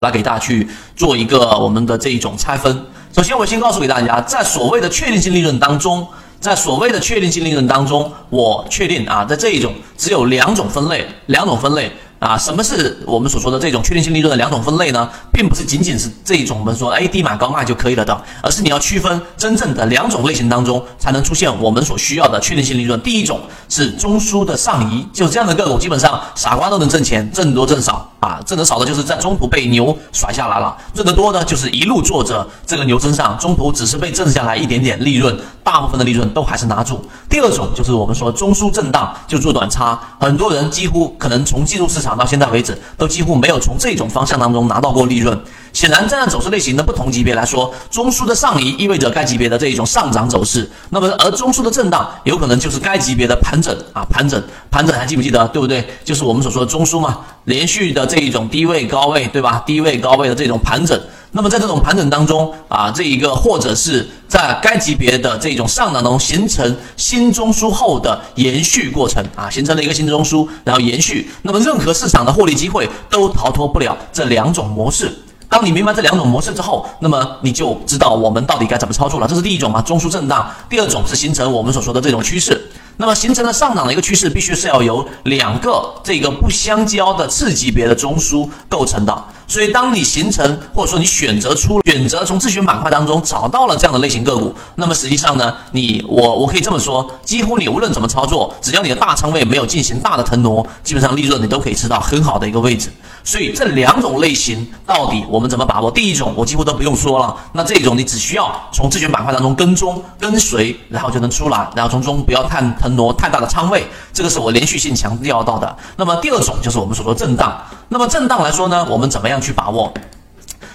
来给大家去做一个我们的这一种拆分。首先，我先告诉给大家，在所谓的确定性利润当中，在所谓的确定性利润当中，我确定啊，在这一种只有两种分类，两种分类。啊，什么是我们所说的这种确定性利润的两种分类呢？并不是仅仅是这一种我们说哎低买高卖就可以了的，而是你要区分真正的两种类型当中才能出现我们所需要的确定性利润。第一种是中枢的上移，就这样的个股基本上傻瓜都能挣钱，挣多挣少啊，挣得少的就是在中途被牛甩下来了，挣得多呢就是一路坐着这个牛身上，中途只是被挣下来一点点利润，大部分的利润都还是拿住。第二种就是我们说中枢震荡就做短差，很多人几乎可能从进入市场。到现在为止，都几乎没有从这种方向当中拿到过利润。显然，站在走势类型的不同级别来说，中枢的上移意味着该级别的这一种上涨走势，那么而中枢的震荡有可能就是该级别的盘整啊，盘整，盘整还记不记得，对不对？就是我们所说的中枢嘛，连续的这一种低位高位，对吧？低位高位的这种盘整。那么在这种盘整当中啊，这一个或者是在该级别的这种上涨中形成新中枢后的延续过程啊，形成了一个新中枢，然后延续。那么任何市场的获利机会都逃脱不了这两种模式。当你明白这两种模式之后，那么你就知道我们到底该怎么操作了。这是第一种嘛，中枢震荡；第二种是形成我们所说的这种趋势。那么形成了上涨的一个趋势，必须是要由两个这个不相交的次级别的中枢构成的。所以，当你形成或者说你选择出选择从自选板块当中找到了这样的类型个股，那么实际上呢，你我我可以这么说，几乎你无论怎么操作，只要你的大仓位没有进行大的腾挪，基本上利润你都可以吃到很好的一个位置。所以这两种类型到底我们怎么把握？第一种我几乎都不用说了，那这种你只需要从自选板块当中跟踪跟随，然后就能出来，然后从中不要太腾挪太大的仓位，这个是我连续性强调到的。那么第二种就是我们所说震荡。那么震荡来说呢，我们怎么样去把握？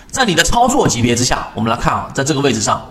在你的操作级别之下，我们来看啊，在这个位置上，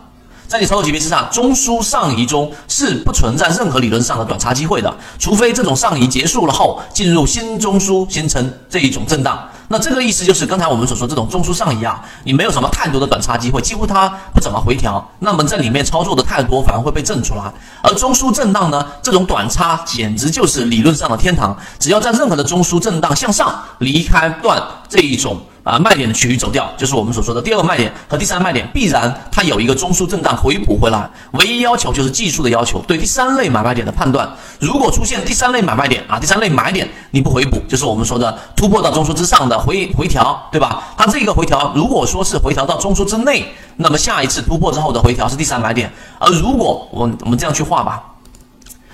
在你操作级别之上，中枢上移中是不存在任何理论上的短差机会的，除非这种上移结束了后进入新中枢形成这一种震荡。那这个意思就是刚才我们所说这种中枢上移啊，你没有什么太多的短差机会，几乎它不怎么回调。那么在里面操作的太多，反而会被震出来。而中枢震荡呢，这种短差简直就是理论上的天堂。只要在任何的中枢震荡向上离开段这一种。啊，卖点的区域走掉，就是我们所说的第二个卖点和第三卖点，必然它有一个中枢震荡回补回来。唯一要求就是技术的要求，对第三类买卖点的判断。如果出现第三类买卖点啊，第三类买点你不回补，就是我们说的突破到中枢之上的回回调，对吧？它这个回调如果说是回调到中枢之内，那么下一次突破之后的回调是第三买点。而如果我我们这样去画吧。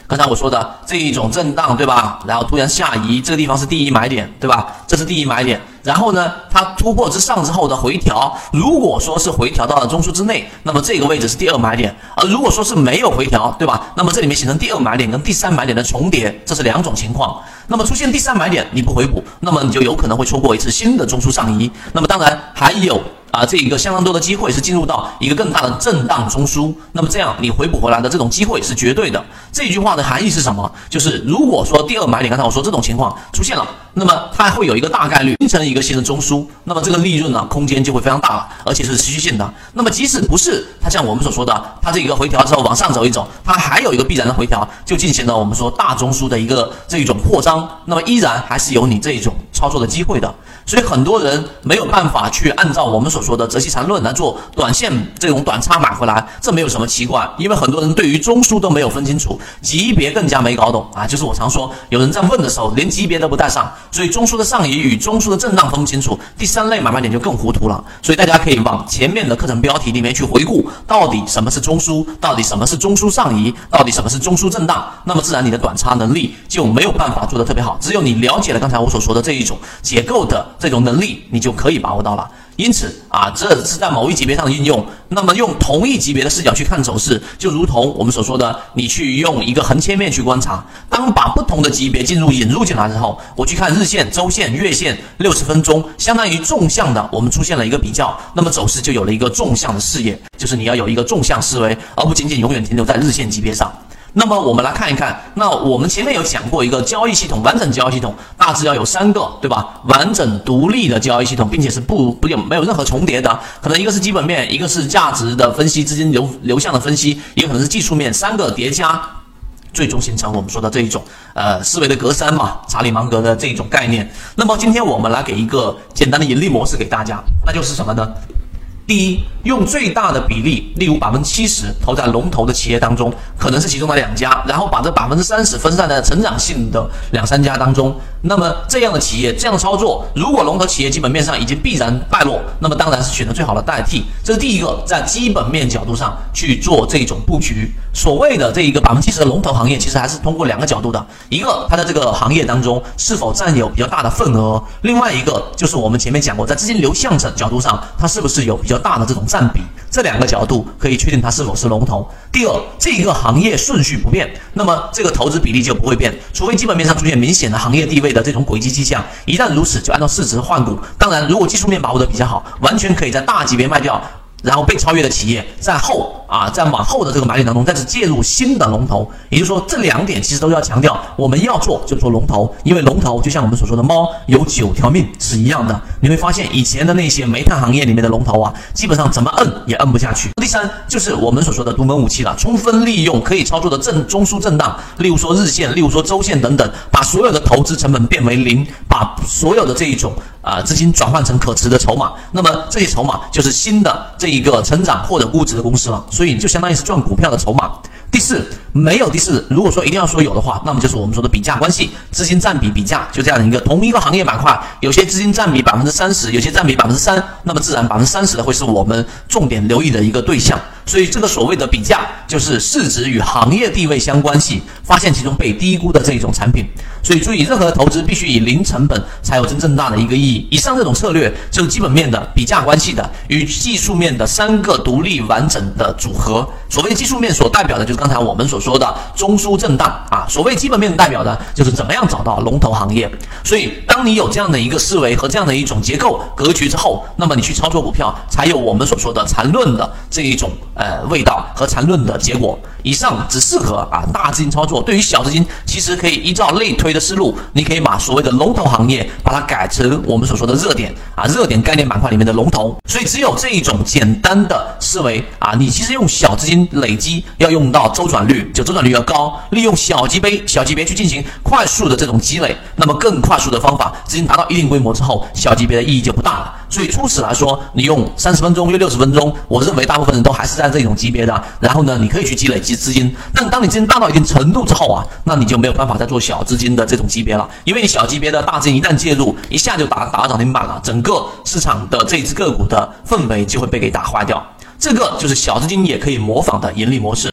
刚才我说的这一种震荡，对吧？然后突然下移，这个地方是第一买点，对吧？这是第一买点。然后呢，它突破之上之后的回调，如果说是回调到了中枢之内，那么这个位置是第二买点。而如果说是没有回调，对吧？那么这里面形成第二买点跟第三买点的重叠，这是两种情况。那么出现第三买点你不回补，那么你就有可能会错过一次新的中枢上移。那么当然还有。啊，这一个相当多的机会是进入到一个更大的震荡中枢，那么这样你回补回来的这种机会是绝对的。这句话的含义是什么？就是如果说第二买点，刚才我说这种情况出现了，那么它会有一个大概率形成一个新的中枢，那么这个利润呢空间就会非常大了，而且是持续性的。那么即使不是它像我们所说的，它这一个回调之后往上走一走，它还有一个必然的回调，就进行了我们说大中枢的一个这一种扩张，那么依然还是有你这一种操作的机会的。所以很多人没有办法去按照我们所说的择期缠论来做短线这种短差买回来，这没有什么奇怪，因为很多人对于中枢都没有分清楚，级别更加没搞懂啊。就是我常说，有人在问的时候连级别都不带上，所以中枢的上移与中枢的震荡分不清楚，第三类买卖点就更糊涂了。所以大家可以往前面的课程标题里面去回顾，到底什么是中枢，到底什么是中枢上移，到底什么是中枢震荡，那么自然你的短差能力就没有办法做得特别好。只有你了解了刚才我所说的这一种结构的。这种能力你就可以把握到了，因此啊，这是在某一级别上的应用。那么用同一级别的视角去看走势，就如同我们所说的，你去用一个横切面去观察。当把不同的级别进入引入进来之后，我去看日线、周线、月线、六十分钟，相当于纵向的，我们出现了一个比较，那么走势就有了一个纵向的视野，就是你要有一个纵向思维，而不仅仅永远停留在日线级别上。那么我们来看一看，那我们前面有讲过一个交易系统，完整交易系统大致要有三个，对吧？完整独立的交易系统，并且是不不有没有任何重叠的，可能一个是基本面，一个是价值的分析，资金流流向的分析，也可能是技术面，三个叠加。最终形成我们说的这一种呃思维的隔山嘛，查理芒格的这一种概念。那么今天我们来给一个简单的盈利模式给大家，那就是什么呢？第一，用最大的比例，例如百分之七十投在龙头的企业当中，可能是其中的两家，然后把这百分之三十分散在成长性的两三家当中。那么这样的企业这样的操作，如果龙头企业基本面上已经必然败落，那么当然是选择最好的代替。这是第一个，在基本面角度上去做这种布局。所谓的这一个百分之七十的龙头行业，其实还是通过两个角度的：一个它的这个行业当中是否占有比较大的份额；另外一个就是我们前面讲过，在资金流向的角度上，它是不是有比较大的这种占比。这两个角度可以确定它是否是龙头。第二，这个行业顺序不变，那么这个投资比例就不会变，除非基本面上出现明显的行业地位的这种轨迹迹象。一旦如此，就按照市值换股。当然，如果技术面把握的比较好，完全可以在大级别卖掉。然后被超越的企业在后啊，在往后的这个买点当中再次介入新的龙头，也就是说这两点其实都要强调，我们要做就做龙头，因为龙头就像我们所说的猫有九条命是一样的。你会发现以前的那些煤炭行业里面的龙头啊，基本上怎么摁也摁不下去。第三就是我们所说的独门武器了，充分利用可以操作的震中枢震荡，例如说日线，例如说周线等等，把所有的投资成本变为零，把所有的这一种。啊，资金转换成可持的筹码，那么这些筹码就是新的这一个成长或者估值的公司了，所以就相当于是赚股票的筹码。第四，没有第四。如果说一定要说有的话，那么就是我们说的比价关系，资金占比比价，就这样的一个同一个行业板块，有些资金占比百分之三十，有些占比百分之三，那么自然百分之三十的会是我们重点留意的一个对象。所以这个所谓的比价，就是市值与行业地位相关系，发现其中被低估的这一种产品。所以注意，任何投资必须以零成本才有真正大的一个意义。以上这种策略就是基本面的比价关系的与技术面的三个独立完整的组合。所谓技术面所代表的就是刚刚才我们所说的中枢震荡啊，所谓基本面代表的就是怎么样找到龙头行业。所以当你有这样的一个思维和这样的一种结构格局之后，那么你去操作股票才有我们所说的缠论的这一种呃味道和缠论的结果。以上只适合啊大资金操作，对于小资金其实可以依照类推的思路，你可以把所谓的龙头行业把它改成我们所说的热点啊热点概念板块里面的龙头。所以只有这一种简单的思维啊，你其实用小资金累积要用到周转率，就周转率要高，利用小级别小级别去进行快速的这种积累，那么更快速的方法，资金达到一定规模之后，小级别的意义就不大了。所以初始来说，你用三十分钟、约六十分钟，我认为大部分人都还是在这种级别的。然后呢，你可以去积累积资金。但当你资金大到一定程度之后啊，那你就没有办法再做小资金的这种级别了，因为你小级别的大资金一旦介入，一下就打打涨停板了，整个市场的这只个股的氛围就会被给打坏掉。这个就是小资金也可以模仿的盈利模式。